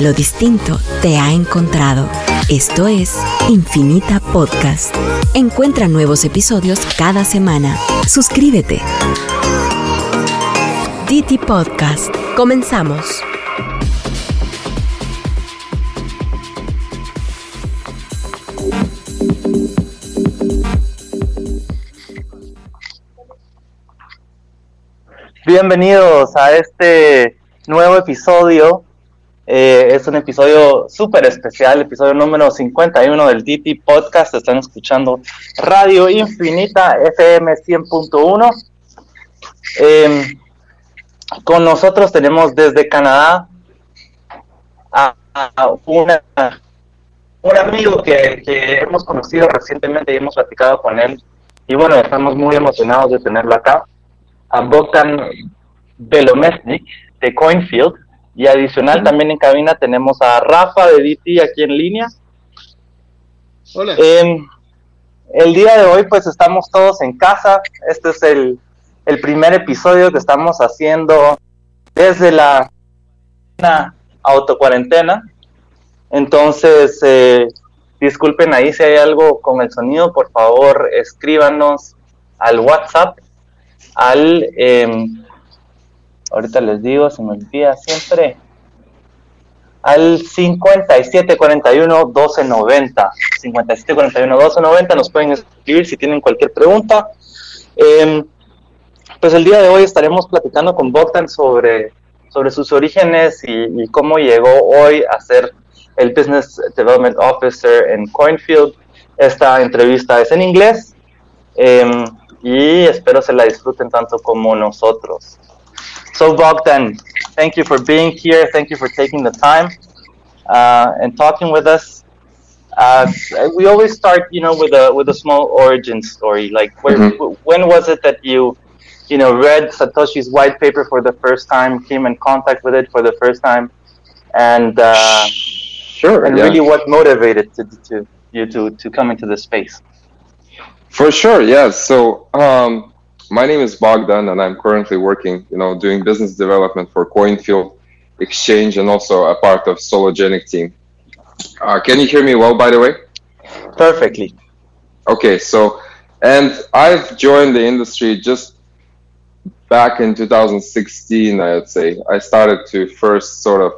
Lo distinto te ha encontrado. Esto es Infinita Podcast. Encuentra nuevos episodios cada semana. Suscríbete. Diti Podcast. Comenzamos. Bienvenidos a este nuevo episodio. Eh, es un episodio súper especial, episodio número 51 del DT Podcast. Están escuchando Radio Infinita FM 100.1. Em, con nosotros tenemos desde Canadá a, una, un amigo que, que hemos conocido recientemente y hemos platicado con él. Y bueno, estamos muy emocionados de tenerlo acá a Bogdan Belomesnik de Coinfield. Y adicional también en cabina tenemos a Rafa de DT aquí en línea. Hola. Em, el día de hoy pues estamos todos en casa. Este es el, el primer episodio que estamos haciendo desde la autocuarentena. Entonces, eh, disculpen ahí si hay algo con el sonido, por favor escríbanos al WhatsApp al, eh, ahorita les digo, se me olvida siempre, al 5741-1290. 5741-1290 nos pueden escribir si tienen cualquier pregunta. Eh, pues el día de hoy estaremos platicando con Bogdan sobre, sobre sus orígenes y, cómo llegó hoy a ser el Business Development Officer en Coinfield. Esta entrevista es en inglés. Eh, y espero se la disfruten tanto como nosotros. So Bogdan, thank you for being here. Thank you for taking the time uh, and talking with us. Uh, we always start, you know, with a with a small origin story. Like, where, mm-hmm. when was it that you, you know, read Satoshi's white paper for the first time, came in contact with it for the first time, and uh, sure, and yeah. really what motivated to, to you to to come into this space? For sure, yes. So um, my name is Bogdan, and I'm currently working, you know, doing business development for Coinfield Exchange, and also a part of Sologenic team. Uh, can you hear me well, by the way? Perfectly. Okay, so and I've joined the industry just back in 2016. I'd say I started to first sort of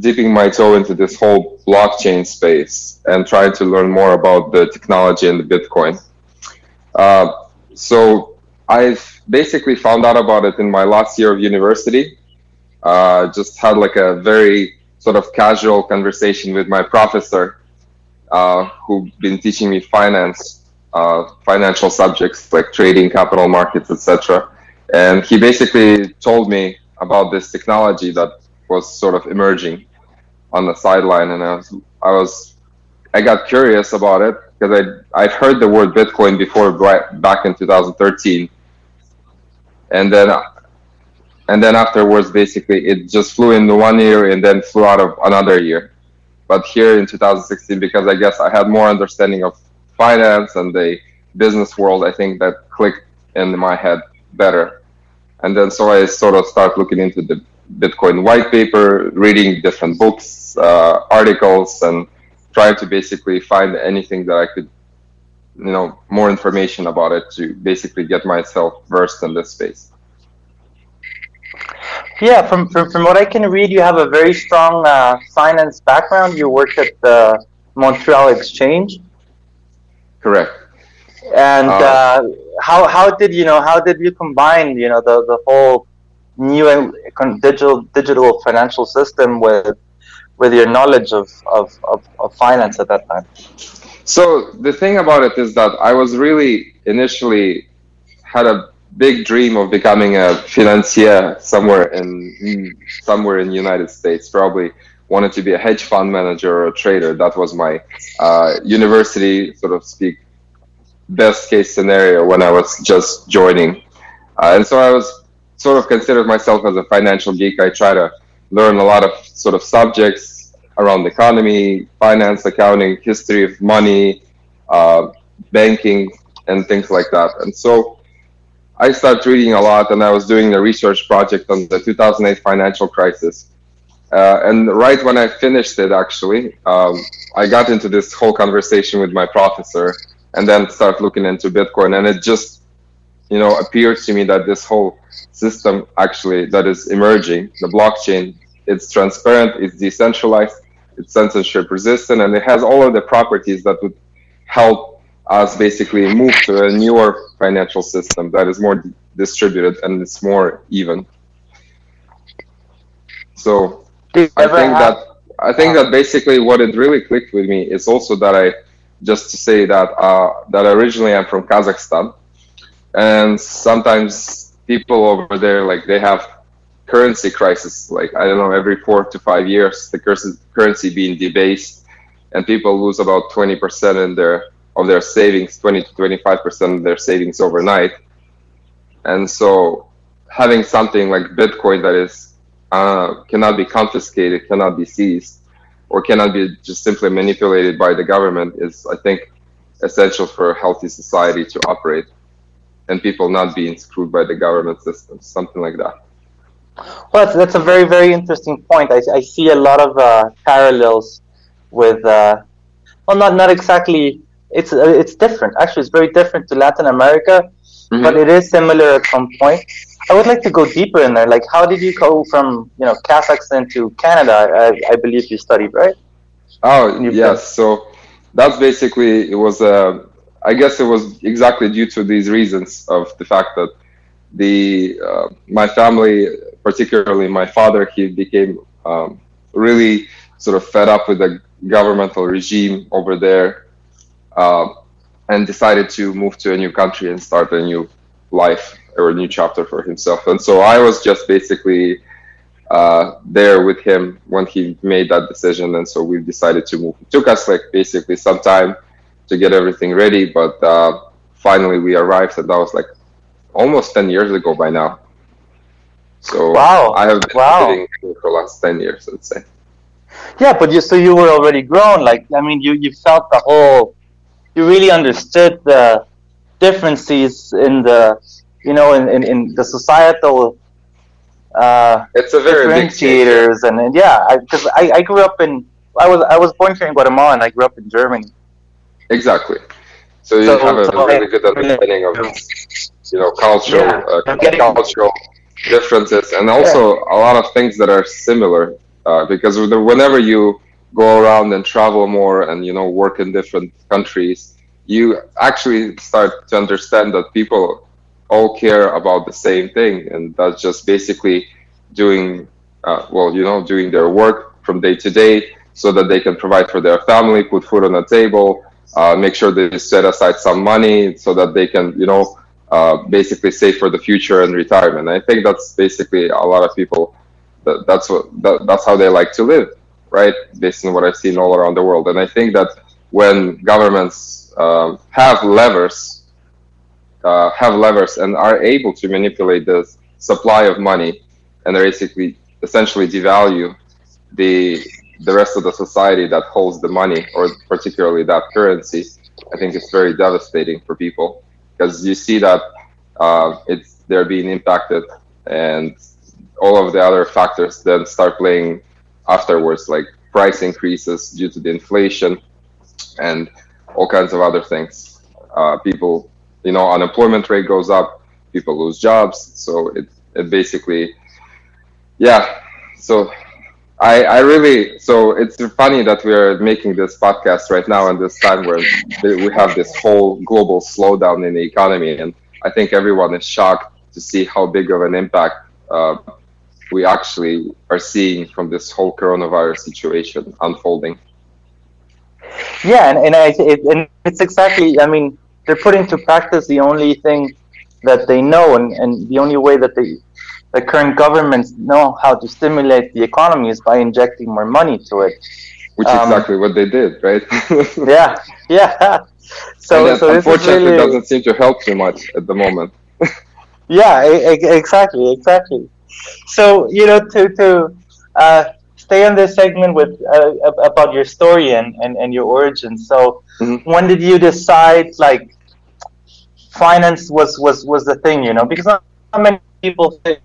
dipping my toe into this whole blockchain space and trying to learn more about the technology and the Bitcoin. Uh, so I've basically found out about it in my last year of university. Uh, just had like a very sort of casual conversation with my professor, uh, who been teaching me finance, uh, financial subjects like trading, capital markets, etc. And he basically told me about this technology that was sort of emerging on the sideline, and I was I was I got curious about it because I I've heard the word Bitcoin before back in 2013, and then and then afterwards, basically, it just flew into one year and then flew out of another year. But here in 2016, because I guess I had more understanding of finance and the business world, I think that clicked in my head better. And then so I sort of start looking into the Bitcoin white paper, reading different books, uh, articles, and trying to basically find anything that I could, you know, more information about it to basically get myself versed in this space. Yeah, from, from, from what I can read, you have a very strong uh, finance background. You worked at the Montreal Exchange. Correct. And uh, uh, how how did you know how did you combine you know the, the whole new and digital digital financial system with with your knowledge of, of, of, of finance at that time? So the thing about it is that I was really initially had a big dream of becoming a financier somewhere in somewhere in the United States. Probably wanted to be a hedge fund manager or a trader. That was my uh, university sort of speak best case scenario when I was just joining. Uh, and so I was sort of considered myself as a financial geek. I try to learn a lot of sort of subjects around economy, finance, accounting, history of money, uh, banking, and things like that. And so I started reading a lot, and I was doing a research project on the 2008 financial crisis. Uh, and right when I finished it, actually, um, I got into this whole conversation with my professor, and then start looking into Bitcoin, and it just, you know, appeared to me that this whole system actually that is emerging, the blockchain, it's transparent, it's decentralized, it's censorship resistant, and it has all of the properties that would help us basically move to a newer financial system that is more distributed and it's more even. So I think that I think that basically what it really clicked with me is also that I just to say that uh, that originally I'm from Kazakhstan, and sometimes people over there like they have currency crisis like I don't know every four to five years the currency being debased, and people lose about twenty percent in their of their savings, twenty to twenty five percent of their savings overnight, and so having something like Bitcoin that is uh, cannot be confiscated, cannot be seized, or cannot be just simply manipulated by the government is, I think, essential for a healthy society to operate and people not being screwed by the government systems, something like that. Well, that's, that's a very, very interesting point. I, I see a lot of uh, parallels with, uh, well, not, not exactly, it's, uh, it's different. Actually, it's very different to Latin America, mm-hmm. but it is similar at some point. I would like to go deeper in there. Like, how did you go from you know Kazakhstan to Canada? I, I believe you studied, right? Oh yes. So that's basically it was. Uh, I guess it was exactly due to these reasons of the fact that the uh, my family, particularly my father, he became um, really sort of fed up with the governmental regime over there, uh, and decided to move to a new country and start a new life or a new chapter for himself. And so I was just basically uh, there with him when he made that decision. And so we decided to move. It took us like basically some time to get everything ready, but uh, finally we arrived, and that was like almost 10 years ago by now. So wow. I have been wow. living for the last 10 years, let's say. Yeah, but you so you were already grown. Like I mean, you you felt the whole. You really understood the differences in the you know, in, in, in the societal uh, it's a very differentiators and, and yeah, because I, I, I, grew up in I was I was born here in Guatemala and I grew up in Germany. Exactly. So you so, have a so really good understanding of you know cultural yeah, uh, cultural differences and also yeah. a lot of things that are similar uh, because whenever you go around and travel more and you know work in different countries you actually start to understand that people all care about the same thing, and that's just basically doing uh, well, you know, doing their work from day to day so that they can provide for their family, put food on the table, uh, make sure they set aside some money so that they can, you know, uh, basically save for the future and retirement. I think that's basically a lot of people. That, that's what that, that's how they like to live, right? Based on what I've seen all around the world, and I think that when governments um, have levers uh, have levers and are able to manipulate the supply of money and they basically essentially devalue the the rest of the society that holds the money or particularly that currency i think it's very devastating for people because you see that uh, it's they're being impacted and all of the other factors then start playing afterwards like price increases due to the inflation and all kinds of other things. Uh, people you know unemployment rate goes up people lose jobs so it, it basically yeah so I, I really so it's funny that we are making this podcast right now in this time where we have this whole global slowdown in the economy and i think everyone is shocked to see how big of an impact uh, we actually are seeing from this whole coronavirus situation unfolding. Yeah and, and, I, it, and it's exactly i mean they're putting to practice the only thing that they know and, and the only way that the, the current governments know how to stimulate the economy is by injecting more money to it. Which is um, exactly what they did, right? yeah, yeah. So, so unfortunately, really, doesn't seem to help too much at the moment. yeah, exactly, exactly. So you know, to to uh, stay on this segment with uh, about your story and, and, and your origin. So, mm-hmm. when did you decide like finance was was was the thing, you know, because not many people think,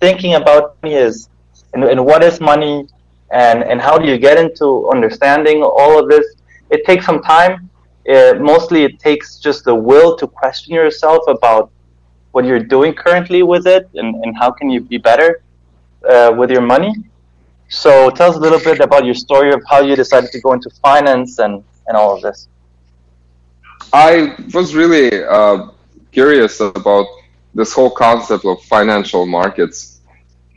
thinking about money is and, and what is money and, and how do you get into understanding all of this. It takes some time. It, mostly it takes just the will to question yourself about what you're doing currently with it and, and how can you be better uh, with your money. So tell us a little bit about your story of how you decided to go into finance and, and all of this. I was really uh, curious about this whole concept of financial markets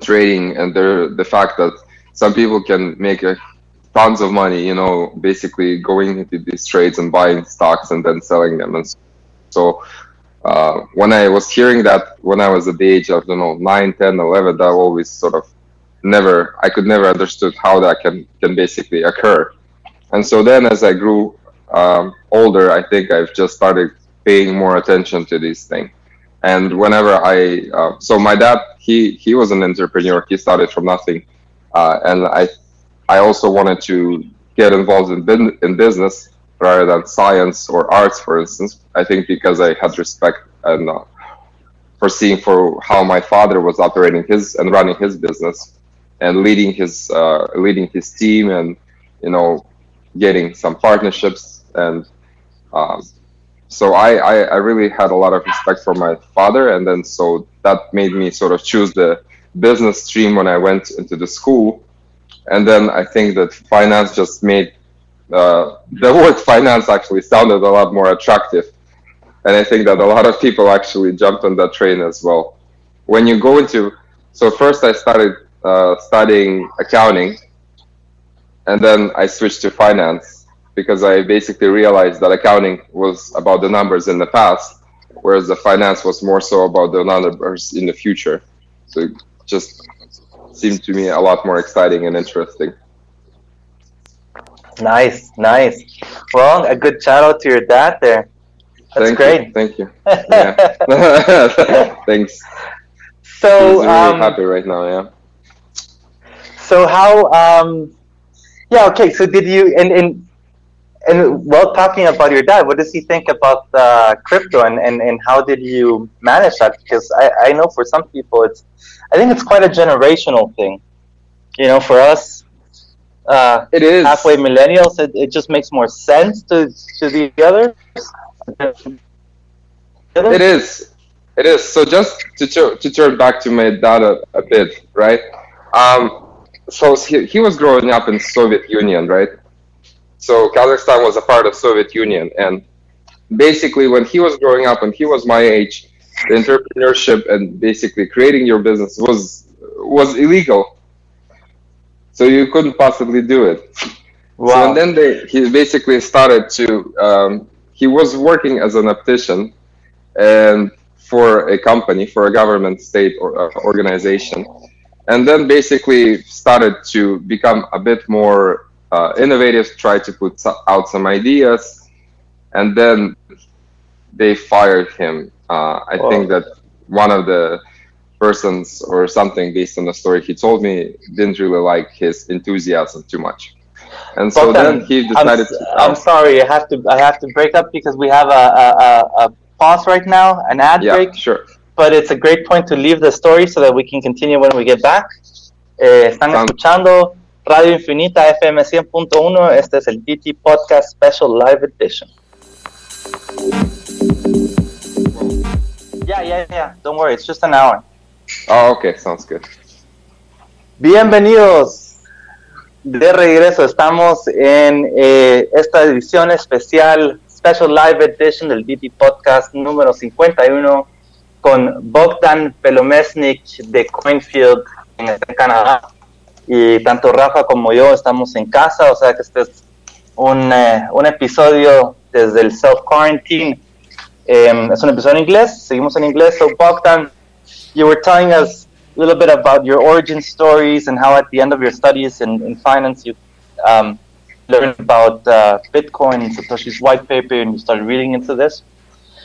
trading and the the fact that some people can make a, tons of money, you know, basically going into these trades and buying stocks and then selling them. And so uh, when I was hearing that when I was at the age of, you know, 9, 10, 11, that always sort of never, I could never understood how that can, can basically occur. And so then as I grew um, older, I think I've just started paying more attention to these things. And whenever I, uh, so my dad, he he was an entrepreneur. He started from nothing, uh, and I, I also wanted to get involved in in business rather than science or arts, for instance. I think because I had respect and uh, for seeing for how my father was operating his and running his business and leading his uh, leading his team and you know getting some partnerships and um, so I, I, I really had a lot of respect for my father and then so that made me sort of choose the business stream when I went into the school. And then I think that finance just made uh, the word finance actually sounded a lot more attractive. And I think that a lot of people actually jumped on that train as well. When you go into so first I started uh, studying accounting and then I switched to finance because I basically realized that accounting was about the numbers in the past, whereas the finance was more so about the numbers in the future. So it just seemed to me a lot more exciting and interesting. Nice, nice. Well, a good shout out to your dad there. That's thank great. You, thank you. Thanks. So really um, happy right now. Yeah. So how? Um, yeah. Okay. So did you? And and and while talking about your dad, what does he think about uh, crypto, and, and, and how did you manage that? Because I, I know for some people, it's I think it's quite a generational thing. You know, for us, uh, It is. halfway millennials, it, it just makes more sense to to the others. It is. It is. So just to tur- to turn back to my dad a, a bit, right? Um, so he, he was growing up in Soviet Union, right? So Kazakhstan was a part of Soviet Union, and basically when he was growing up and he was my age, the entrepreneurship and basically creating your business was was illegal. So you couldn't possibly do it. So Wow. and then they, he basically started to. Um, he was working as an optician, and for a company, for a government state or uh, organization, and then basically started to become a bit more uh, innovative, try to put out some ideas, and then they fired him. Uh, I Wow. think that one of the persons or something based on the story he told me didn't really like his enthusiasm too much. And so Bogdan, then he I'm, decided s- to. I'm sorry, I have to I have to break up because we have a, a, a, pause right now, an ad yeah, break. sure. But it's a great point to leave the story so that we can continue when we get back. Eh, están Sounds- escuchando Radio Infinita FM 100.1. Este es el DT Podcast Special Live Edition. Yeah, yeah, yeah. Don't worry, it's just an hour. Oh, okay, sounds good. Bienvenidos de regreso. Estamos en eh, esta edición especial, Special Live Edition del DT Podcast número 51 con Bogdan Pelomesnik de Coinfield en Canadá. Y tanto Rafa como yo estamos en casa, o sea que este es un, eh, un episodio desde el self-quarantine. Em, es un episodio en inglés, seguimos en inglés. So Bogdan, you were telling us a little bit about your origin stories and how at the end of your studies in, in finance you um, learned about uh, Bitcoin, Satoshi's white paper, and you started reading into this.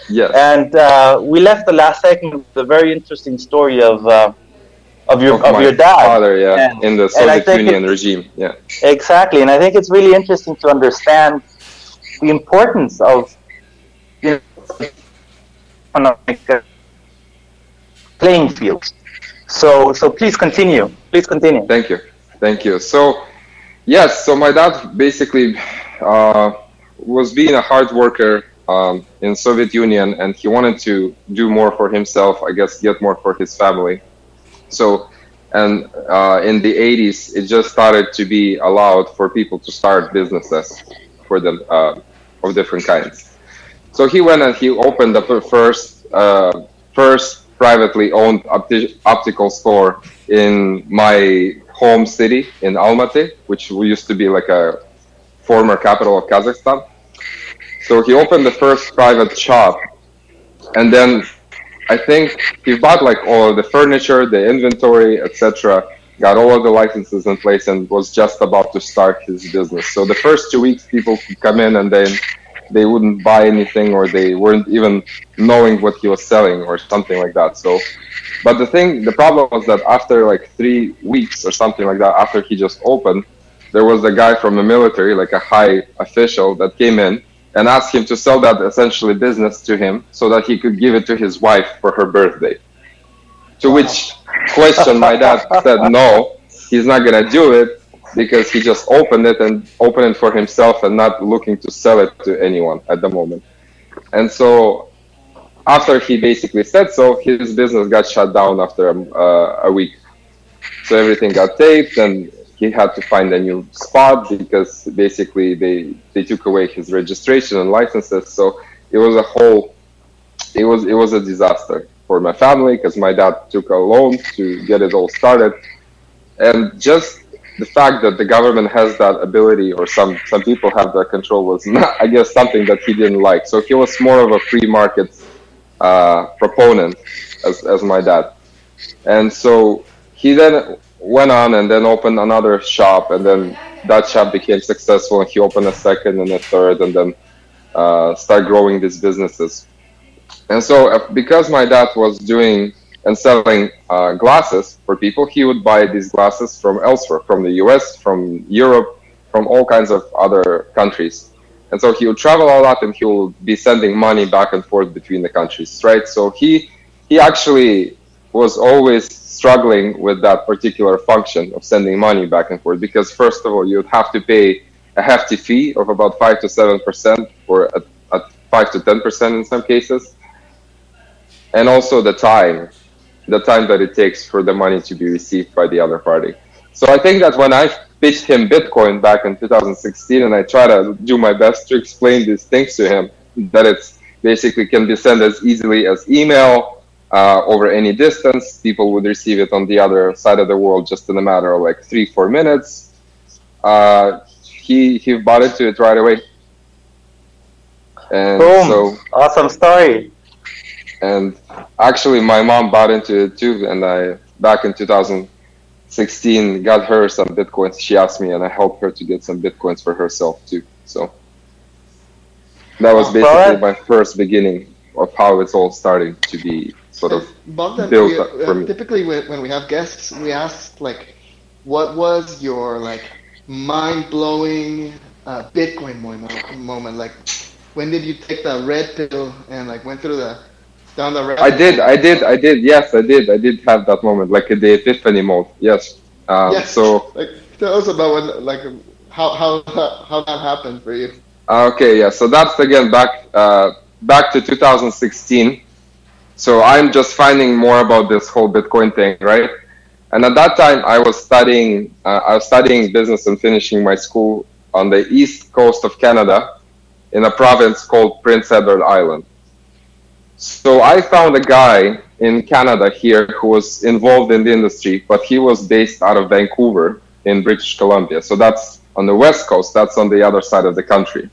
Yes. And uh, we left the last segment with a very interesting story of uh, of your of, my your dad. father, yeah, And- in the Soviet Union regime. Yeah. Exactly, and I think it's really interesting to understand the importance of you know, economic playing fields. So, so please continue. Please continue. Thank you. Thank you. So, yes, so my dad basically uh, was being a hard worker um, in Soviet Union, and he wanted to do more for himself. I guess get more for his family. So, and uh, in the 80s, it just started to be allowed for people to start businesses for them uh, of different kinds. So he went and he opened the first uh, first privately owned opti- optical store in my home city in Almaty, which used to be like a former capital of Kazakhstan. So he opened the first private shop, and then I think he bought like all the furniture, the inventory, etc. Got all of the licenses in place and was just about to start his business. So the first two weeks, people could come in and then they wouldn't buy anything or they weren't even knowing what he was selling or something like that. So, but the thing, the problem was that after like three weeks or something like that, after he just opened, there was a guy from the military, like a high official, that came in and asked him to sell that essentially business to him so that he could give it to his wife for her birthday. To which question my dad said no, he's not gonna do it because he just opened it and opened it for himself and not looking to sell it to anyone at the moment. And so after he basically said so, his business got shut down after uh, a week. So everything got taped and he had to find a new spot because basically they they took away his registration and licenses. So it was a whole it was it was a disaster for my family because my dad took a loan to get it all started, and just the fact that the government has that ability or some some people have that control was not I guess something that he didn't like. So he was more of a free market uh, proponent as as my dad, and so he then went on and then opened another shop, and then that shop became successful, and he opened a second and a third, and then uh, start growing these businesses. And so, uh, because my dad was doing and selling uh, glasses for people, he would buy these glasses from elsewhere, from the US, from Europe, from all kinds of other countries. And so he would travel a lot and he would be sending money back and forth between the countries, right? So he he actually was always struggling with that particular function of sending money back and forth because first of all you'd have to pay a hefty fee of about 5 to 7 percent or at, at 5 to 10 percent in some cases. And also the time the time that it takes for the money to be received by the other party. So i think that when i pitched him bitcoin back in 2016 and i try to do my best to explain these things to him that it's basically can be sent as easily as email uh, over any distance. People would receive it on the other side of the world just in a matter of like three, four minutes. Uh, he he bought into it right away. And Boom! So, awesome story. And actually, my mom bought into it too. And I back in 2016 got her some bitcoins. She asked me, and I helped her to get some bitcoins for herself too. So that was basically my first beginning of how it's all starting to be sort of Bogdan, built we, uh, for me. Typically, when we have guests, we ask like, what was your like mind blowing uh, Bitcoin moment? Like, when did you take the red pill and like went through the down the red? I did, I did, I did. Yes, I did. I did have that moment, like the epiphany mode. Yes. Um, yes. So, like, tell us about when, like, how how how that happened for you. Okay, yeah. So that's again back uh, back to 2016 so I'm just finding more about this whole Bitcoin thing, right? And at that time, I was studying. Uh, I was studying business and finishing my school on the east coast of Canada, in a province called Prince Edward Island. So I found a guy in Canada here who was involved in the industry, but he was based out of Vancouver in British Columbia. So that's on the west coast. That's on the other side of the country.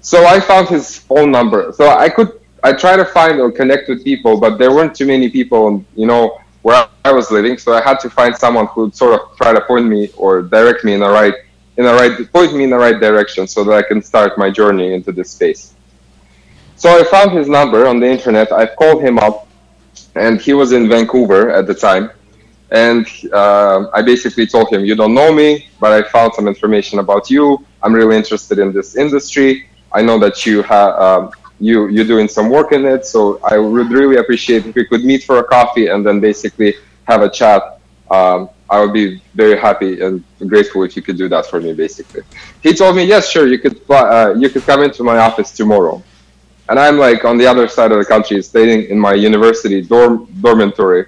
So I found his phone number. So I could I try to find or connect with people, but there weren't too many people, you know, where I was living. So I had to find someone who'd sort of try to point me or direct me in the right, in the right, point me in the right direction, so that I can start my journey into this space. So I found his number on the internet. I called him up, and he was in Vancouver at the time. And uh, I basically told him, "You don't know me, but I found some information about you. I'm really interested in this industry. I know that you have." Um, you you're doing some work in it. So I would really appreciate if we could meet for a coffee and then basically have a chat, um, I would be very happy and grateful if you could do that for me. Basically, he told me, yes, sure, you could uh, you could come into my office tomorrow, and I'm like on the other side of the country, staying in my university dorm dormitory,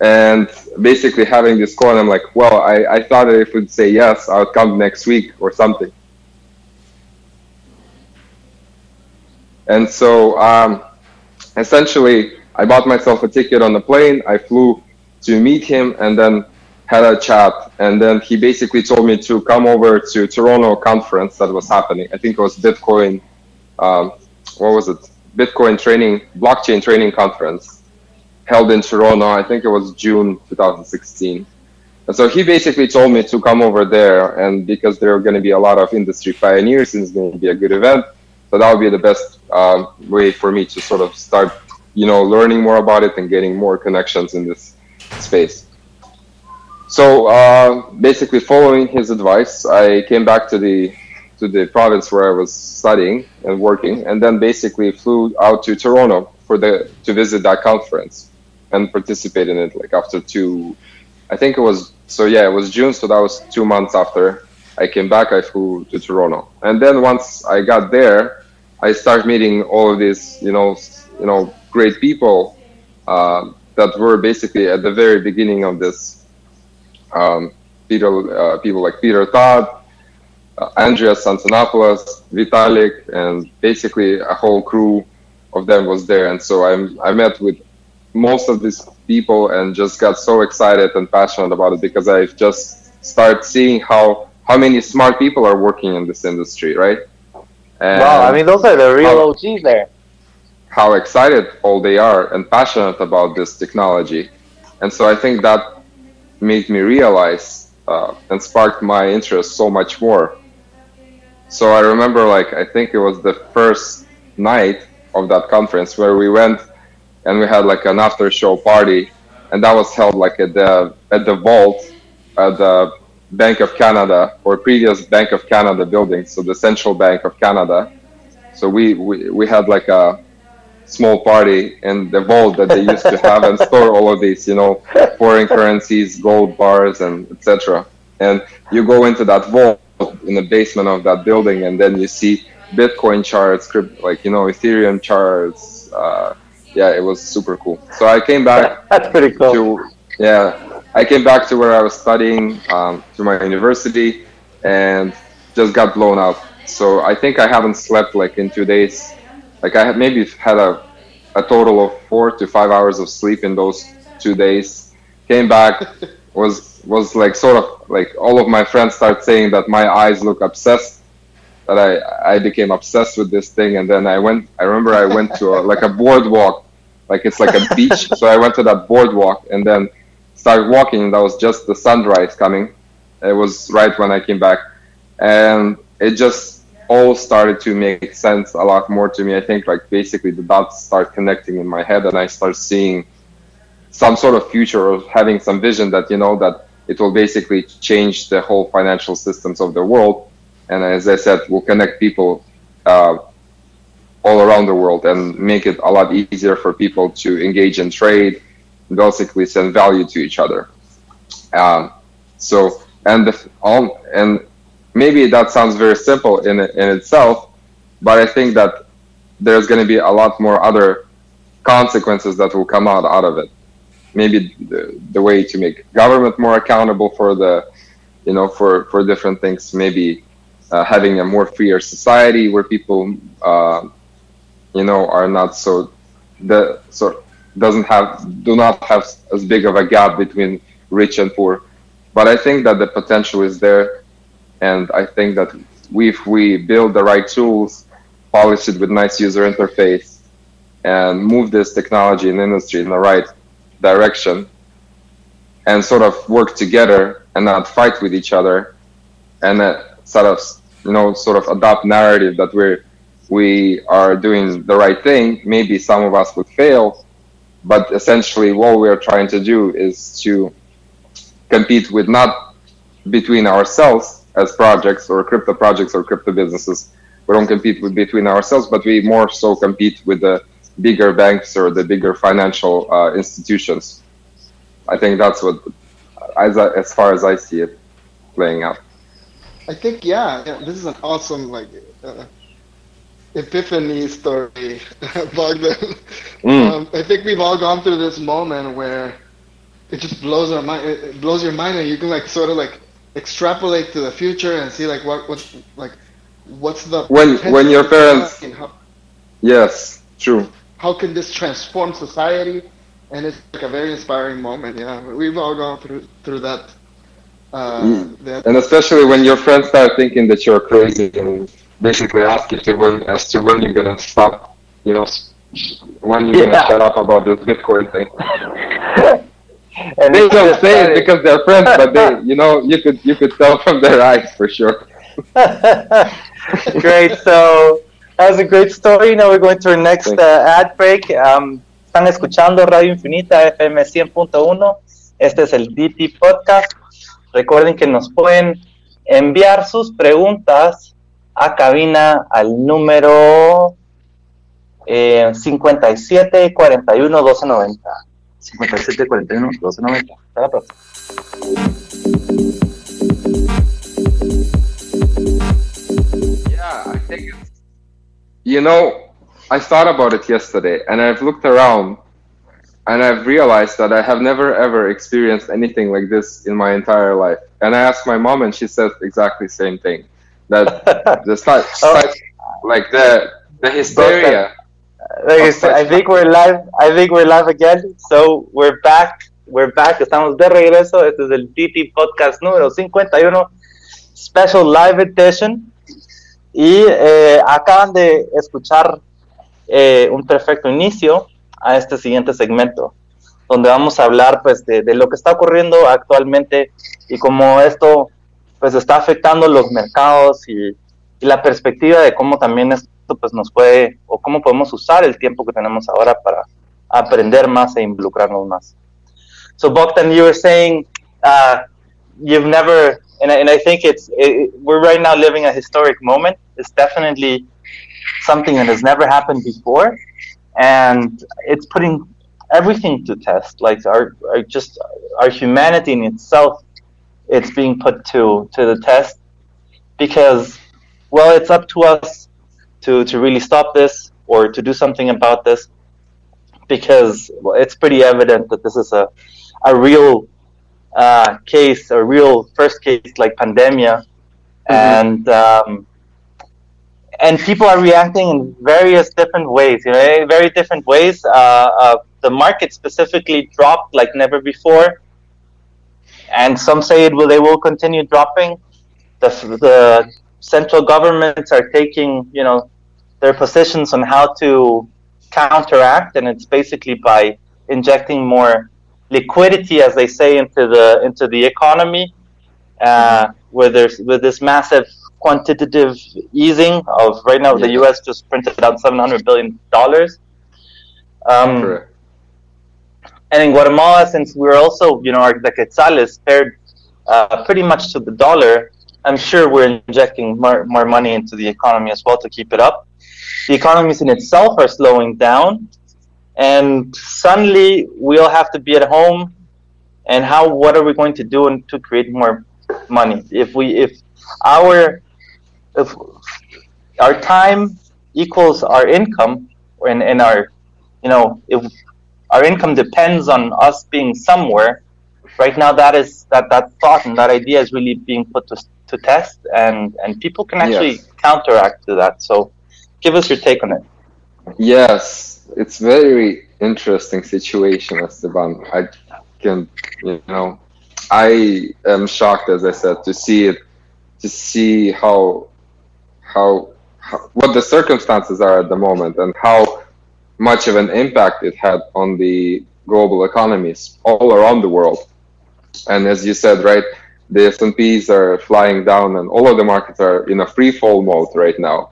and basically having this call. And I'm like, well, I, I thought if we'd say yes, I would come next week or something. And so, um, essentially, I bought myself a ticket on the plane. I flew to meet him and then had a chat. And then he basically told me to come over to Toronto conference that was happening. I think it was Bitcoin. Um, what was it? Bitcoin training, blockchain training conference held in Toronto. I think it was June 2016. And so he basically told me to come over there, and because there are going to be a lot of industry pioneers, and it's going to be a good event, so that would be the best um, way for me to sort of start, you know, learning more about it and getting more connections in this space. So uh, basically, following his advice, I came back to the to the province where I was studying and working, and then basically flew out to Toronto for the to visit that conference and participate in it. Like after two, I think it was so yeah, it was June, so that was two months after I came back. I flew to Toronto, and then once I got there, I started meeting all of these, you know, you know, great people. Uh, that were basically at the very beginning of this. Um, Peter, uh, people like Peter Todd, uh, Andreas Antonopoulos, Vitalik, and basically a whole crew of them was there. And so I'm, I met with most of these people and just got so excited and passionate about it because I just started seeing how how many smart people are working in this industry, right? And wow, I mean those are the real how, OGs there how excited all they are and passionate about this technology. And so I think that made me realize uh, and sparked my interest so much more. So I remember, like, I think it was the first night of that conference where we went and we had like an after show party, and that was held like at the at the vault at the Bank of Canada or previous Bank of Canada building, so the Central Bank of Canada. So we we, we had like a small party in the vault that they used to have and store all of these, you know, foreign currencies, gold bars, and etc. And you go into that vault in the basement of that building, and then you see Bitcoin charts, like you know, Ethereum charts. Uh, yeah, it was super cool. So I came back. That's pretty cool. To, yeah, I came back to where I was studying um, to my university, and just got blown up. So I think I haven't slept like in two days like I had maybe had a, a total of four to five hours of sleep in those two days. Came back, was was like sort of like all of my friends start saying that my eyes look obsessed, that I I became obsessed with this thing, and then I went. I remember I went to a, like a boardwalk, like it's like a beach. so I went to that boardwalk and then started walking. That was just the sunrise coming. It was right when I came back, and it just all started to make sense a lot more to me. I think like basically the dots start connecting in my head and I start seeing some sort of future or having some vision that, you know, that it will basically change the whole financial systems of the world. And as I said, will connect people uh, all around the world and make it a lot easier for people to engage in trade, basically send value to each other. Um, so, and the, all, and maybe that sounds very simple in in itself, but I think that there's going to be a lot more other consequences that will come out out of it. Maybe the, the way to make government more accountable for the, you know, for for different things. Maybe uh, having a more freer society where people, uh, you know, are not so the so doesn't have do not have as big of a gap between rich and poor. But I think that the potential is there and I think that if we build the right tools, polish it with nice user interface, and move this technology and industry in the right direction, and sort of work together and not fight with each other, and uh, sort of you know sort of adopt narrative that we're we are doing the right thing. Maybe some of us would fail, but essentially what we are trying to do is to compete with not between ourselves as projects or crypto projects or crypto businesses. We don't compete with between ourselves, but we more so compete with the bigger banks or the bigger financial uh, institutions. I think that's what, as as far as I see it, playing out. I think yeah, yeah this is an awesome like uh, epiphany story, Bogdan. Mm. Um, I think we've all gone through this moment where it just blows our mind. It blows your mind, and you can like sort of like extrapolate to the future and see like what what like what's the when when your parents how, yes true how can this transform society and it's like a very inspiring moment yeah we've all gone through through that uh, mm. that and especially when your friends start thinking that you're crazy and basically ask you to when as to when you're gonna stop you know when you're yeah. gonna shut up about this bitcoin thing and they don't say it because they're friends but they you know you could you could tell from their eyes for sure great. So that was a great story. Now we're going to our next uh, ad break. Um, están escuchando Radio Infinita FM 100.1. Este es el DT Podcast. Recuerden que nos pueden enviar sus preguntas a cabina al número eh, 57 41 1290. 57 41 1290. Hasta la próxima. you know, I thought about it yesterday and I've looked around and I've realized that I have never ever experienced anything like this in my entire life. And I asked my mom and she said exactly the same thing. That the start, oh. like the the hysteria. Like I think we're live. I think we're live again. So we're back. We're back. Estamos de regreso. Este es el DT Podcast número 51, special live edition. Y eh, acaban de escuchar eh, un perfecto inicio a este siguiente segmento, donde vamos a hablar pues de, lo que está ocurriendo actualmente y cómo esto pues está afectando los mercados y, la perspectiva de cómo también esto pues nos puede o cómo podemos usar el tiempo que tenemos ahora para aprender más e involucrarnos más. So Bogdan, you were saying uh, you've never and I, and I think it's it, we're right now living a historic moment. It's definitely something that has never happened before, and it's putting everything to test. Like our, our just our humanity in itself, it's being put to to the test because, well, it's up to us to to really stop this or to do something about this because well, it's pretty evident that this is a a real uh, case, a real first case like pandemia, mm-hmm. and um, and people are reacting in various different ways. You know, very different ways. Uh, uh, the market specifically dropped like never before, and some say it will. They will continue dropping. The the central governments are taking you know their positions on how to counteract, and it's basically by injecting more liquidity, as they say, into the into the economy, uh, where there's with this massive quantitative easing of right now, yeah. the U.S. just printed out 700 billion dollars. Um, and in Guatemala, since we're also, you know, our, the quetzal is paired uh, pretty much to the dollar, I'm sure we're injecting more, more money into the economy as well to keep it up. The economies in itself are slowing down and suddenly we'll have to be at home and how what are we going to do to create more money if we if our if our time equals our income and, and our you know if our income depends on us being somewhere right now that is that that thought and that idea is really being put to, to test and and people can actually yes. counteract to that so give us your take on it yes it's very interesting situation, Esteban. I can, you know, I am shocked, as I said, to see it, to see how, how, how, what the circumstances are at the moment, and how much of an impact it had on the global economies all around the world. And as you said, right, the S&Ps are flying down, and all of the markets are in a free fall mode right now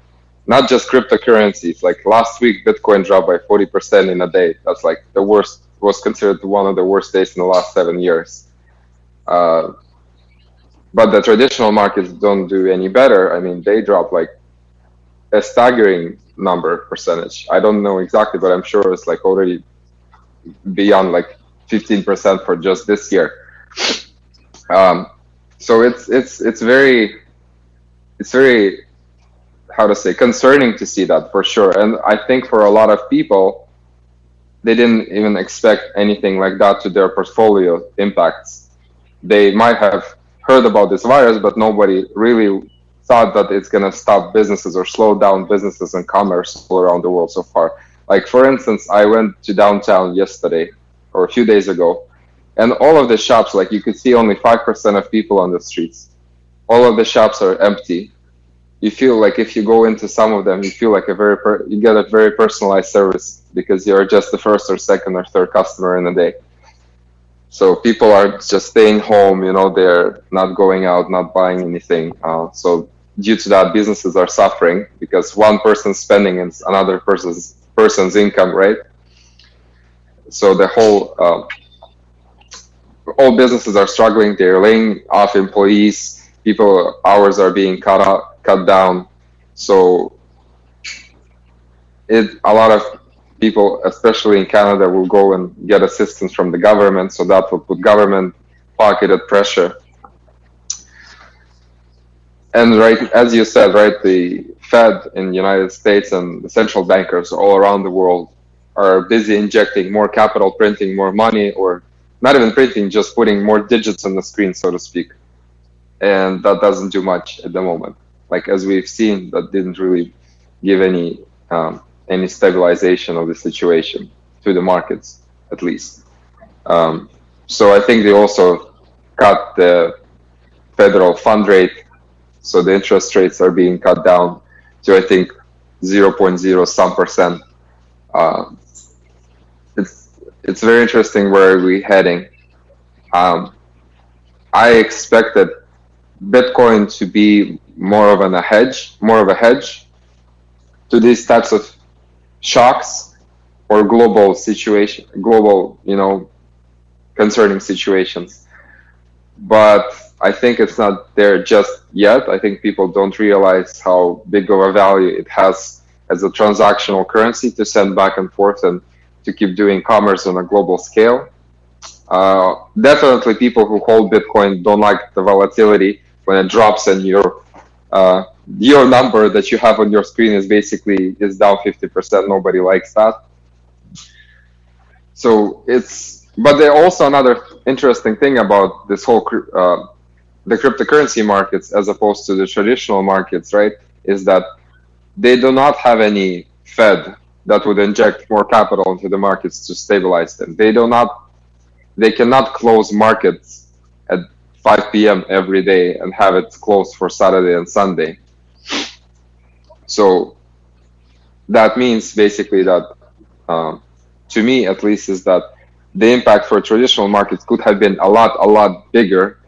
not just cryptocurrencies. Like last week, Bitcoin dropped by 40% in a day. That's like the worst, was considered one of the worst days in the last seven years. Uh, but the traditional markets don't do any better. I mean, they drop like a staggering number percentage. I don't know exactly, but I'm sure it's like already beyond like 15% for just this year. Um, so it's it's it's very it's very how to say concerning to see that for sure. And I think for a lot of people, they didn't even expect anything like that to their portfolio impacts. They might have heard about this virus, but nobody really thought that it's going to stop businesses or slow down businesses and commerce all around the world so far. Like, for instance, I went to downtown yesterday or a few days ago, and all of the shops, like, you could see only 5% of people on the streets. All of the shops are empty. You feel like if you go into some of them, you feel like a very, per- you get a very personalized service because you're just the first or second or third customer in a day. So people are just staying home, you know, they're not going out, not buying anything. Uh, so due to that, businesses are suffering because one person's spending is another person's person's income, right? So the whole uh, all businesses are struggling. They're laying off employees. People hours are being cut out, cut down. So it a lot of people, especially in Canada, will go and get assistance from the government. So that will put government pocketed pressure and right as you said right the fed in the united states and the central bankers all around the world are busy injecting more capital printing more money or not even printing just putting more digits on the screen so to speak. And that doesn't do much at the moment. Like as we've seen that didn't really give any um, any stabilization of the situation to the markets at least. Um, so i think they also cut the federal fund rate so the interest rates are being cut down to I think 0.0 some percent. Uh, it's it's very interesting where we're heading. Um, I expected Bitcoin to be more of an, a hedge, more of a hedge to these types of shocks or global situation, global, you know, concerning situations. But I think it's not there just yet. I think people don't realize how big of a value it has as a transactional currency to send back and forth and to keep doing commerce on a global scale. Uh, definitely, people who hold Bitcoin don't like the volatility when it drops and your uh, your number that you have on your screen is basically is down 50%. Nobody likes that. So it's, but there also another interesting thing about this whole uh, the cryptocurrency markets as opposed to the traditional markets, right, is that they do not have any Fed that would inject more capital into the markets to stabilize them. They do not, they cannot close markets at 5 p.m. every day and have it closed for Saturday and Sunday. So that means basically that, um, to me at least, is that the impact for traditional markets could have been a lot, a lot bigger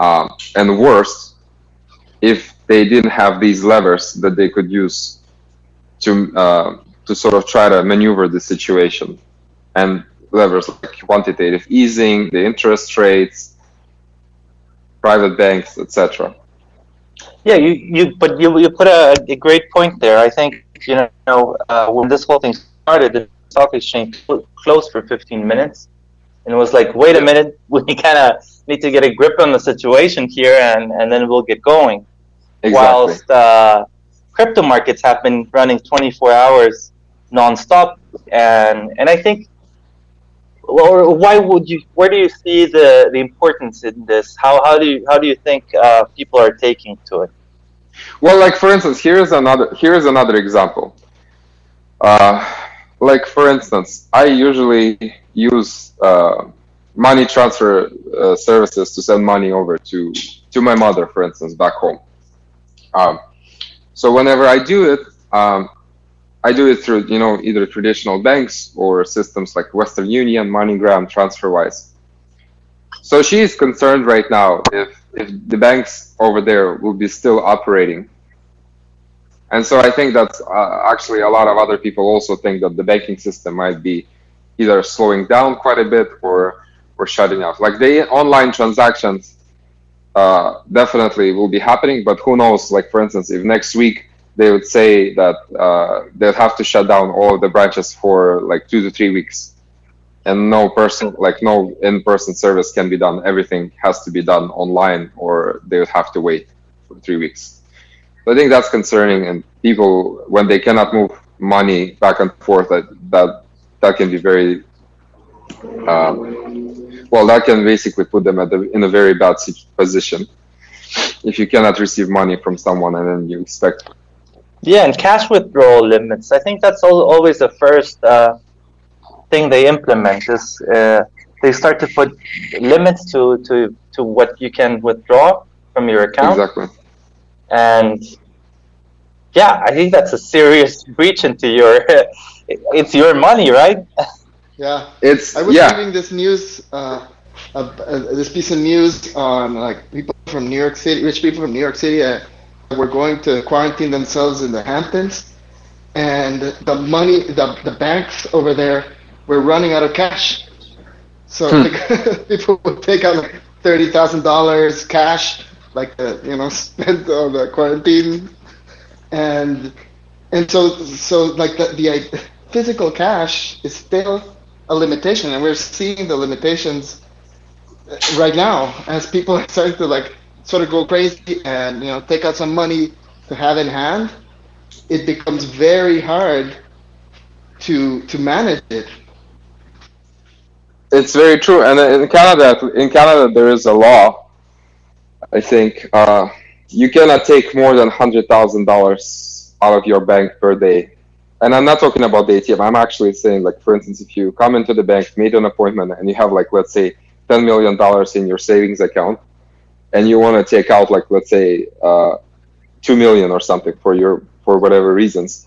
um, and worse if they didn't have these levers that they could use to uh, to sort of try to maneuver the situation and levers like quantitative easing, the interest rates, private banks, etc. Yeah, you, you but you, you put a, a great point there. I think you know uh, when this whole thing started, the stock exchange closed for 15 minutes, and it was like, wait a minute, we kind of need to get a grip on the situation here, and, and then we'll get going. Exactly. Whilst uh, crypto markets have been running 24 hours nonstop, and and I think, or why would you? Where do you see the, the importance in this? How how do you how do you think uh, people are taking to it? Well, like for instance, here's another here's another example. Uh, like for instance, I usually use uh, money transfer uh, services to send money over to to my mother, for instance, back home. Um, so whenever I do it, um, I do it through you know either traditional banks or systems like Western Union, MoneyGram, TransferWise. So she is concerned right now if if the banks over there will be still operating. And so I think that uh, actually a lot of other people also think that the banking system might be either slowing down quite a bit or or shutting off. Like the online transactions uh, definitely will be happening, but who knows? Like for instance, if next week they would say that uh, they'd have to shut down all the branches for like two to three weeks and no person like no in-person service can be done everything has to be done online or they would have to wait for three weeks i think that's concerning and people when they cannot move money back and forth that that, that can be very um, well that can basically put them at the, in a very bad position if you cannot receive money from someone and then you expect yeah and cash withdrawal limits i think that's always the first uh, thing they implement is uh, they start to put limits to, to, to what you can withdraw from your account. Exactly. And yeah, I think that's a serious breach into your. it's your money, right? Yeah. It's. I was yeah. reading this news. Uh, uh, this piece of news on like people from New York City, rich people from New York City, uh, were going to quarantine themselves in the Hamptons, and the money, the the banks over there we're running out of cash. So hmm. like, people would take out like thirty thousand dollars cash, like the, you know, spent on the quarantine, and and so so like the, the physical cash is still a limitation, and we're seeing the limitations uh, right now as people are starting to like sort of go crazy and you know take out some money to have in hand. It becomes very hard to to manage it it's very true, and in Canada, in Canada, there is a law. I think uh, you cannot take more than hundred thousand dollars out of your bank per day. And I'm not talking about the ATM. I'm actually saying, like, for instance, if you come into the bank, made an appointment, and you have, like, let's say, ten million dollars in your savings account, and you want to take out, like, let's say, uh, two million or something for your for whatever reasons,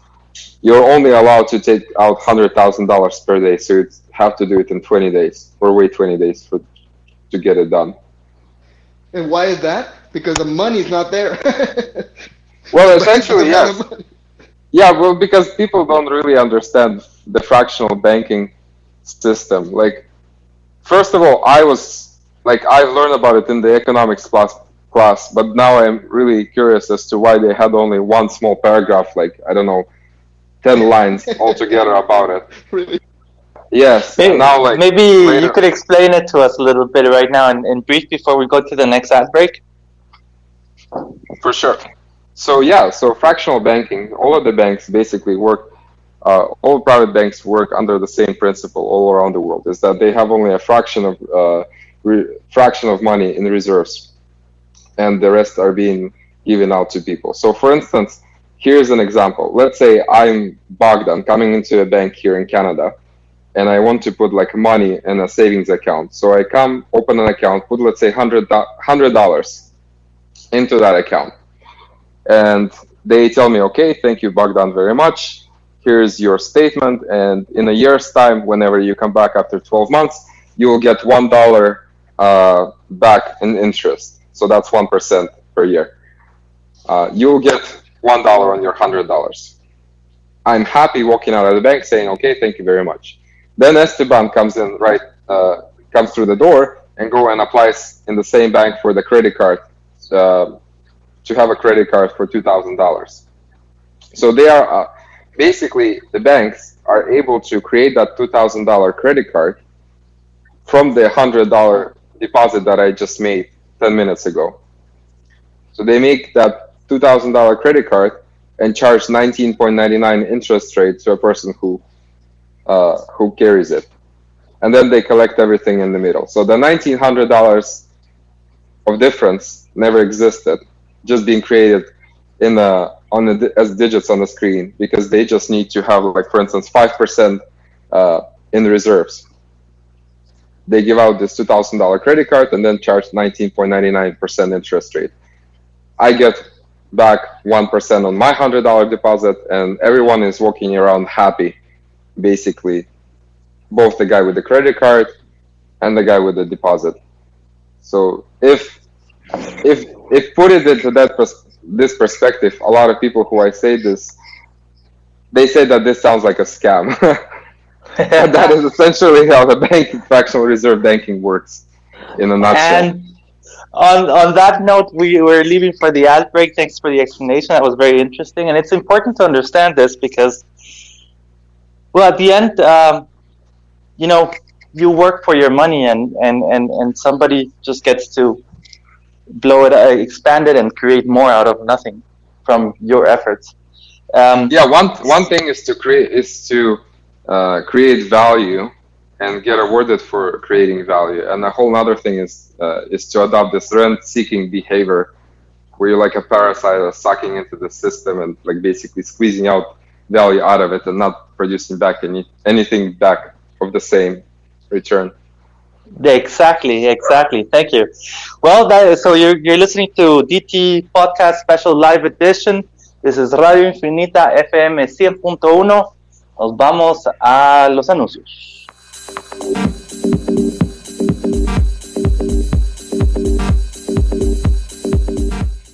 you're only allowed to take out hundred thousand dollars per day. So you have to do it in 20 days or wait 20 days for to get it done. And why is that? Because the money's not there. well, essentially, yes. Yeah, well, because people don't really understand the fractional banking system. Like, first of all, I was like, I learned about it in the economics class, class, but now I'm really curious as to why they had only one small paragraph, like I don't know, 10 lines altogether about it. Really? Yes. Maybe, now, like, maybe you could explain it to us a little bit right now in, in brief before we go to the next ad break. For sure. So yeah, so fractional banking, all of the banks basically work. Uh, all private banks work under the same principle all around the world. Is that they have only a fraction of uh, re- fraction of money in reserves, and the rest are being given out to people. So, for instance, here's an example. Let's say I'm Bogdan coming into a bank here in Canada, and I want to put like money in a savings account. So I come, open an account, put let's say hundred dollars into that account, and they tell me, okay, thank you, Bogdan, very much. Here's your statement, and in a year's time, whenever you come back after 12 months, you will get one dollar uh, back in interest. So that's one percent per year. Uh, you'll get one dollar on your hundred dollars. I'm happy walking out of the bank saying, okay, thank you very much. Then Esteban comes in, right, uh, comes through the door and go and applies in the same bank for the credit card uh, to have a credit card for two thousand dollars. So they are uh, basically the banks are able to create that two thousand dollar credit card from the hundred dollar deposit that I just made ten minutes ago. So they make that $2,000 credit card and charge 19.99 interest rate to a person who uh, who carries it, and then they collect everything in the middle. So the $1,900 of difference never existed, just being created in the on the, as digits on the screen because they just need to have like for instance five percent uh, in reserves. They give out this two thousand dollar credit card and then charge nineteen point ninety nine percent interest rate. I get back 1% on my $100 deposit, and everyone is walking around happy, basically. Both the guy with the credit card and the guy with the deposit. So if if if put it into that pers- this perspective, a lot of people who I say this, they say that this sounds like a scam. And that is essentially how the bank fractional reserve banking works in a nutshell. And on on that note, we were leaving for the ad break. Thanks for the explanation. That was very interesting, and it's important to understand this because, well, at the end, um, you know, you work for your money, and and and and somebody just gets to blow it, uh, expand it, and create more out of nothing from your efforts. Um, yeah, one one thing is to create is to uh, create value and get awarded for creating value. And a whole other thing is uh, is to adopt this rent-seeking behavior, where you're like a parasite sucking into the system and like basically squeezing out value out of it and not producing back any anything back of the same return. Exactly, exactly. Thank you. Well, that, so you're, you're listening to DT Podcast Special Live Edition. This is Radio Infinita FM 100.1. Nos vamos a los anuncios.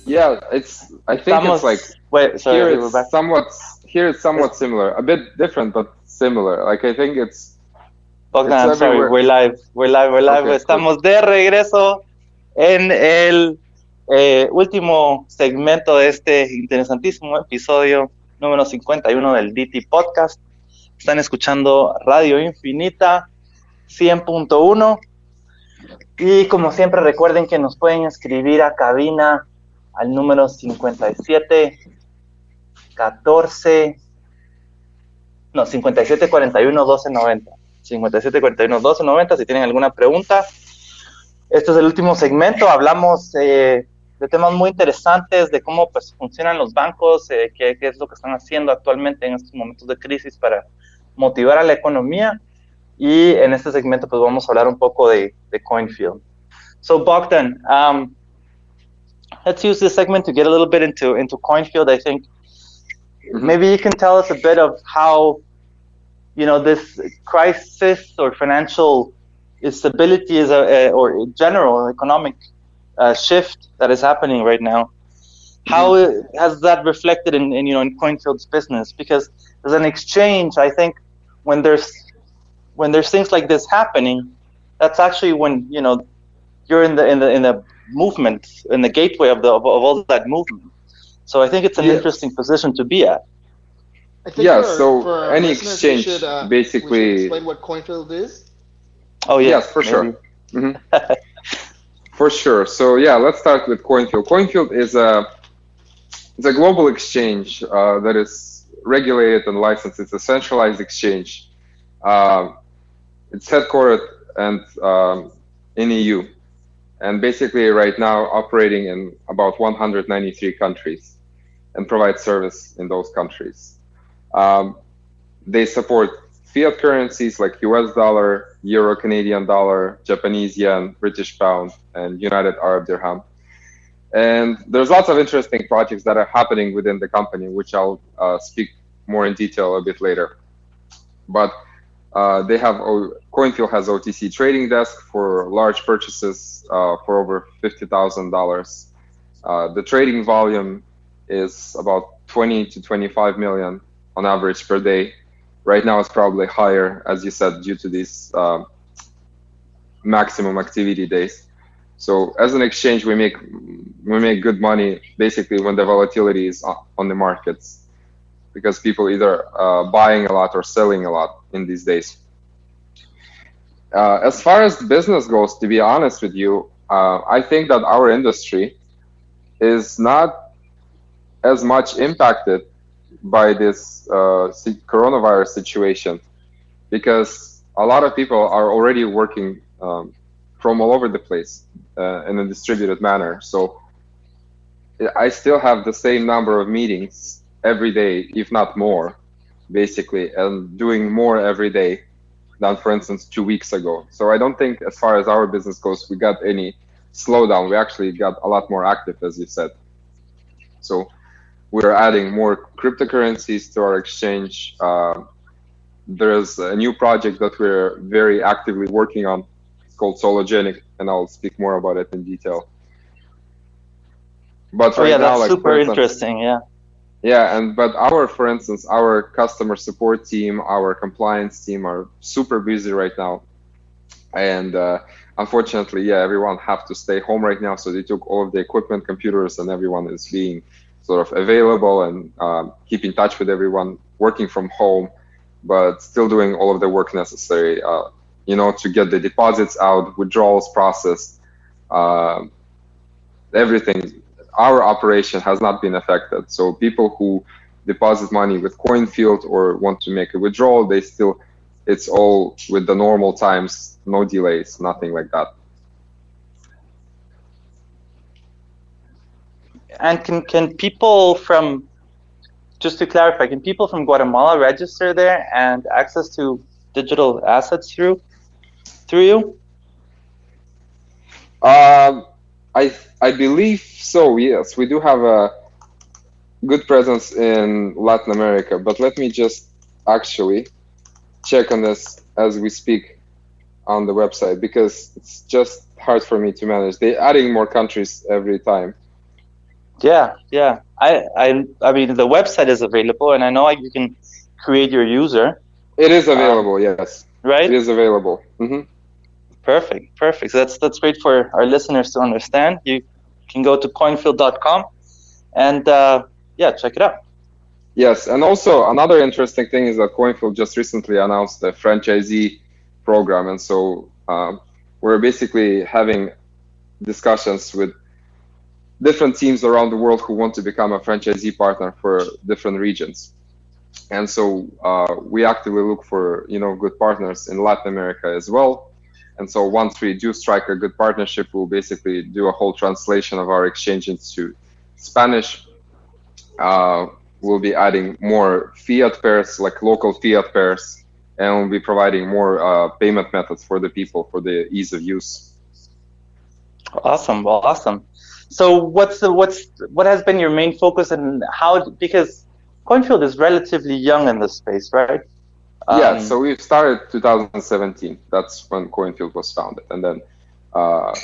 Yeah, it's. I think Estamos, it's like. Wait, sorry, here it's somewhat. Here it's somewhat similar, a bit different, but similar. Like I think it's. Okay, I'm sorry, we're live, we're live, we're live. Okay, Estamos cool. de regreso en el Eh, último segmento de este interesantísimo episodio número 51 del DT Podcast. Están escuchando Radio Infinita 100.1. Y como siempre recuerden que nos pueden escribir a cabina al número 57 14 no 57 41 12 90 57 41 12 90 si tienen alguna pregunta este es el último segmento hablamos eh, de temas muy interesantes de cómo pues funcionan los bancos, eh, qué, qué, es lo que están haciendo actualmente en estos momentos de crisis para motivar a la economía. Y en este segmento pues vamos a hablar un poco de, de Coinfield. So Bogdan, um, let's use this segment to get a little bit into into Coinfield. I think mm-hmm. maybe you can tell us a bit of how you know this crisis or financial instability is a, a or general economic uh, shift that is happening right now. How mm-hmm. has that reflected in, in, you know in Coinfield's business? Because there's an exchange. I think when there's when there's things like this happening, that's actually when you know you're in the in the in the movement in the gateway of the of, of all that movement. So I think it's an yes. interesting position to be at. yeah. For, so for any exchange, should, uh, basically. explain what Coinfield is. Oh yeah, yes, for maybe. sure. Mm-hmm. For sure. So yeah, let's start with Coinfield. Coinfield is a it's a global exchange uh, that is regulated and licensed. It's a centralized exchange. Uh, it's headquartered and um, in EU, and basically right now operating in about 193 countries, and provide service in those countries. Um, they support fiat currencies like US dollar, Euro Canadian dollar, Japanese yen, British pound, and United Arab dirham. And there's lots of interesting projects that are happening within the company, which I'll uh, speak more in detail a bit later. But uh, they have Coinfield has OTC trading desk for large purchases uh, for over fifty thousand dollars. Uh, the trading volume is about 20 to 25 million on average per day, Right now, it's probably higher, as you said, due to these um, maximum activity days. So as an exchange, we make we make good money basically when the volatility is on the markets, because people either uh, buying a lot or selling a lot in these days. Uh, as far as business goes, to be honest with you, uh, I think that our industry is not as much impacted by this uh, coronavirus situation because a lot of people are already working um, from all over the place uh, in a distributed manner. So I still have the same number of meetings every day, if not more, basically, and doing more every day than, for instance, two weeks ago. So I don't think, as far as our business goes, we got any slowdown. We actually got a lot more active, as you said. So we're adding more cryptocurrencies to our exchange. Uh, there's a new project that we're very actively working on. It's called Sologenic, and I'll speak more about it in detail. But oh, right yeah, now, that's like, super instance, interesting. Yeah. Yeah, and but our, for instance, our customer support team, our compliance team are super busy right now, and uh, unfortunately, yeah, everyone have to stay home right now. So they took all of the equipment, computers, and everyone is being sort of available and um, keep in touch with everyone, working from home, but still doing all of the work necessary, uh, you know, to get the deposits out, withdrawals processed, uh, everything. Our operation has not been affected. So people who deposit money with CoinField or want to make a withdrawal, they still, it's all with the normal times, no delays, nothing like that. And can, can people from, just to clarify, can people from Guatemala register there and access to digital assets through through you? Um, I I believe so. Yes, we do have a good presence in Latin America, but let me just actually check on this as we speak on the website because it's just hard for me to manage. They're adding more countries every time. Yeah, yeah. I, I, I mean, the website is available, and I know you can create your user. It is available, um, yes. Right. It is available. Mm-hmm. Perfect, perfect. So that's that's great for our listeners to understand. You can go to coinfield.com and uh, yeah, check it out. Yes, and also another interesting thing is that Coinfield just recently announced the franchisee program, and so um, we're basically having discussions with different teams around the world who want to become a franchisee partner for different regions. And so uh, we actively look for you know good partners in Latin America as well. And so once we do strike a good partnership, we'll basically do a whole translation of our exchange into Spanish. Uh, we'll be adding more fiat pairs, like local fiat pairs, and we'll be providing more uh, payment methods for the people for the ease of use. Awesome, well, awesome. So what's the what's what has been your main focus and how because Coinfield is relatively young in this space, right? Um, yeah, so we started 2017. That's when Coinfield was founded, and then uh,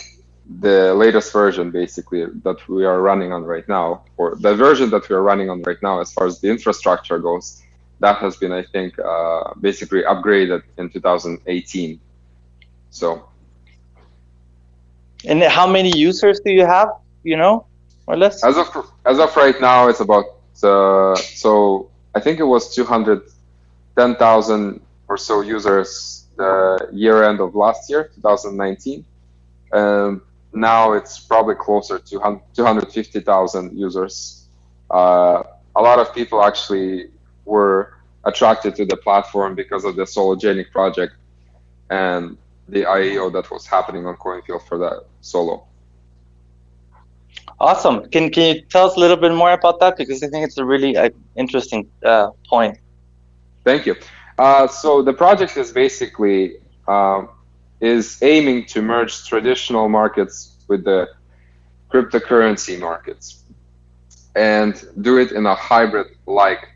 the latest version, basically, that we are running on right now, or the version that we are running on right now, as far as the infrastructure goes, that has been, I think, uh, basically upgraded in 2018. So. And how many users do you have? You know, or less. As of as of right now, it's about uh, so I think it was 210,000 or so users the year end of last year, 2019. Um, now it's probably closer to 250,000 users. Uh, a lot of people actually were attracted to the platform because of the Sologenic project and the IEO that was happening on CoinField for that solo. Awesome. Can can you tell us a little bit more about that because I think it's a really uh, interesting uh, point. Thank you. Uh, so the project is basically um, is aiming to merge traditional markets with the cryptocurrency markets and do it in a hybrid-like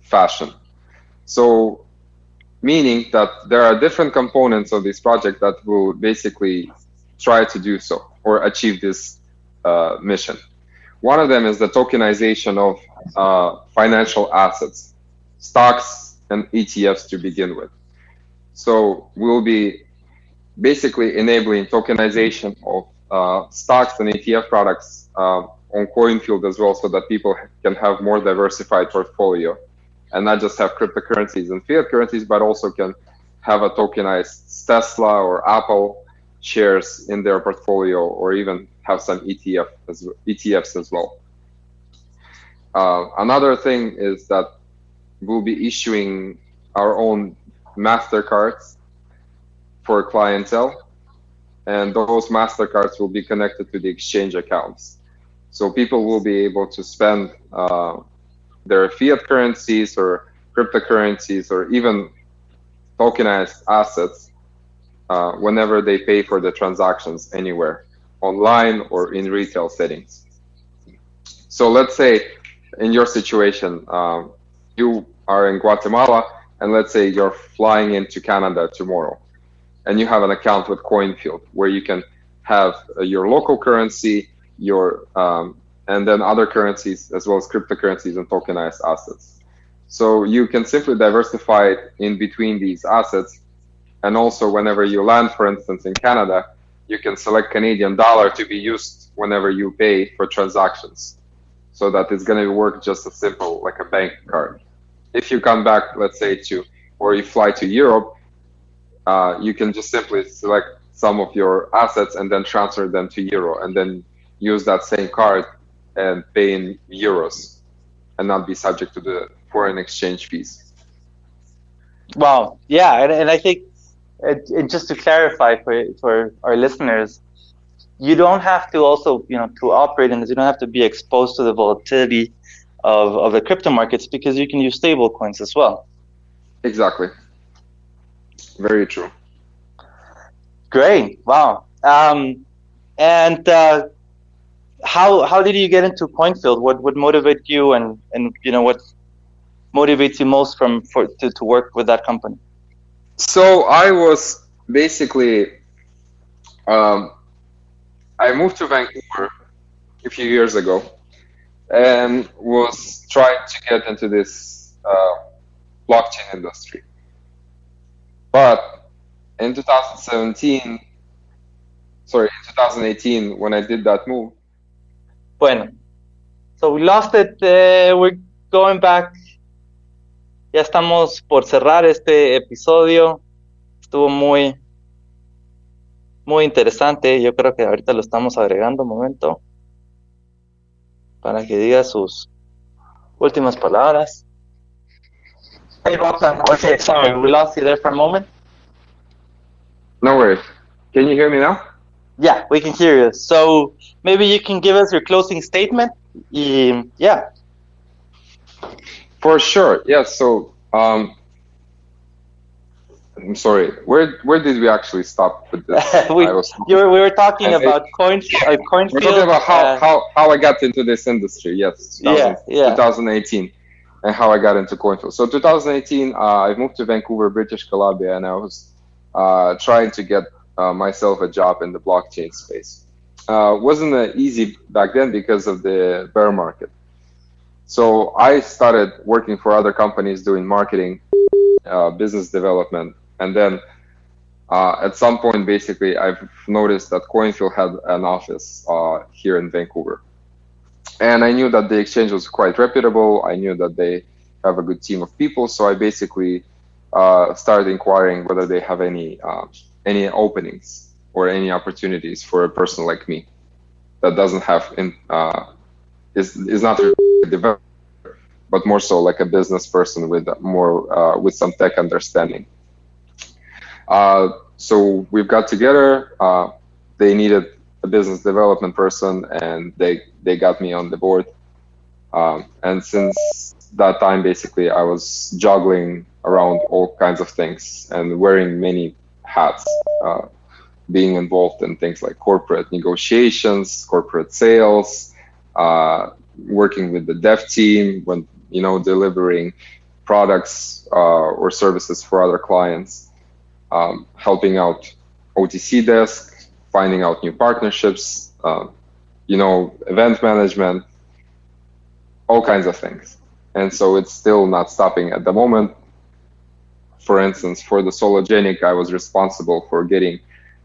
fashion. So meaning that there are different components of this project that will basically try to do so or achieve this uh, mission. One of them is the tokenization of uh, financial assets, stocks and ETFs to begin with. So we'll be basically enabling tokenization of uh, stocks and ETF products uh, on CoinField as well, so that people can have more diversified portfolio and not just have cryptocurrencies and fiat currencies, but also can have a tokenized Tesla or Apple shares in their portfolio or even have some ETF as, ETFs as well. Uh, another thing is that we'll be issuing our own MasterCards for clientele, and those MasterCards will be connected to the exchange accounts. So people will be able to spend uh, their fiat currencies or cryptocurrencies or even tokenized assets uh, whenever they pay for the transactions anywhere online or in retail settings. So let's say in your situation, um, you are in Guatemala, and let's say you're flying into Canada tomorrow, and you have an account with CoinField where you can have uh, your local currency, your um, and then other currencies as well as cryptocurrencies and tokenized assets. So you can simply diversify in between these assets And also, whenever you land, for instance, in Canada, you can select Canadian dollar to be used whenever you pay for transactions. So that it's going to work just as simple like a bank card. If you come back, let's say to, or you fly to Europe, uh, you can just simply select some of your assets and then transfer them to euro and then use that same card and pay in euros and not be subject to the foreign exchange fees. Wow. Yeah. And, and I think it, it, just to clarify for, for our listeners, you don't have to also, you know, to operate in this, you don't have to be exposed to the volatility of, of the crypto markets because you can use stable coins as well. Exactly. Very true. Great. Wow. Um, and uh, how how did you get into CoinField? What would motivate you, and and you know what motivates you most from for to, to work with that company? So I was basically um, I moved to Vancouver a few years ago and was trying to get into this uh, blockchain industry. But in 2017, sorry, in 2018, when I did that move. Bueno, so we lost it. Uh, we're going back. Ya estamos por cerrar este episodio. Estuvo muy, muy interesante. Yo creo que ahorita lo estamos agregando un momento para que diga sus últimas palabras. Hey, Roxanne. Okay, sorry, we lost you there for a moment. No worries. Can you hear me now? Yeah, we can hear you. So maybe you can give us your closing statement. Yeah. For sure. yeah. So um, I'm sorry. Where where did we actually stop with this? we, were, we were talking about coins. Uh, coin we're talking about how, uh, how, how I got into this industry. Yes. 2000, yeah, yeah. 2018 and how I got into CoinField. So 2018, uh, I moved to Vancouver, British Columbia, and I was uh, trying to get uh, myself a job in the blockchain space. Uh, wasn't easy back then because of the bear market. So I started working for other companies doing marketing, uh, business development, and then uh, at some point, basically, I've noticed that CoinField had an office uh, here in Vancouver, and I knew that the exchange was quite reputable. I knew that they have a good team of people, so I basically uh, started inquiring whether they have any uh, any openings or any opportunities for a person like me that doesn't have in uh, is is not developer, but more so like a business person with more uh, with some tech understanding. Uh, so we've got together. Uh, they needed a business development person, and they they got me on the board. Um, and since that time, basically, I was juggling around all kinds of things and wearing many hats, uh, being involved in things like corporate negotiations, corporate sales, uh, working with the dev team when you know delivering products uh, or services for other clients, um, helping out OTC desk, finding out new partnerships, uh, you know, event management, all kinds of things. And so it's still not stopping at the moment for instance, for the Sologenic, I was responsible for getting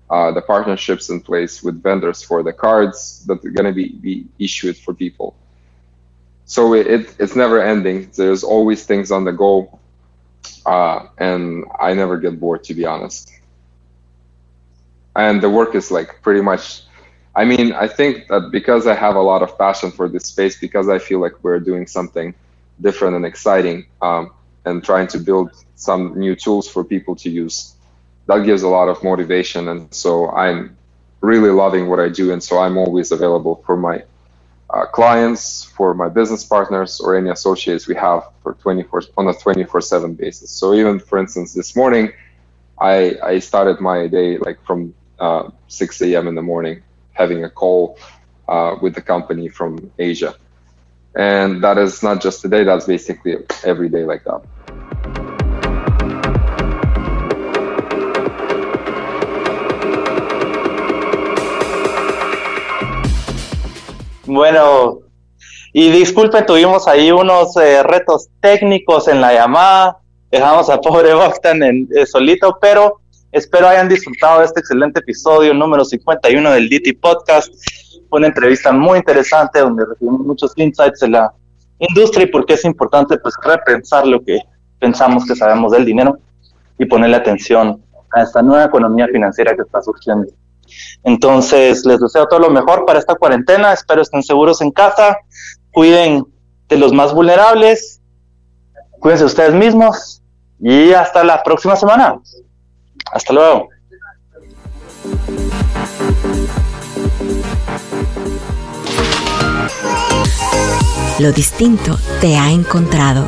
uh, the partnerships in place with vendors for the cards that are going to be, be issued for people. So it, it's never ending. There's always things on the go. Uh, and I never get bored, to be honest. And the work is like pretty much, I mean, I think that because I have a lot of passion for this space, because I feel like we're doing something different and exciting, um, and trying to build some new tools for people to use. That gives a lot of motivation. And so I'm really loving what I do. And so I'm always available for my uh, clients, for my business partners, or any associates we have for 24 on a 24/7 basis. So even for instance, this morning, I I started my day like from uh, 6 a.m. in the morning, having a call uh, with the company from Asia, and that is not just today. That's basically every day like that. Bueno, y disculpen, tuvimos ahí unos eh, retos técnicos en la llamada, dejamos a pobre Bogdan en, eh, solito, pero Espero hayan disfrutado de este excelente episodio número 51 del DT Podcast. Una entrevista muy interesante donde recibimos muchos insights de la industria y por qué es importante pues repensar lo que pensamos que sabemos del dinero y ponerle atención a esta nueva economía financiera que está surgiendo. Entonces, les deseo todo lo mejor para esta cuarentena. Espero estén seguros en casa. Cuiden de los más vulnerables. Cuídense ustedes mismos. Y hasta la próxima semana. Hasta luego. Lo distinto te ha encontrado.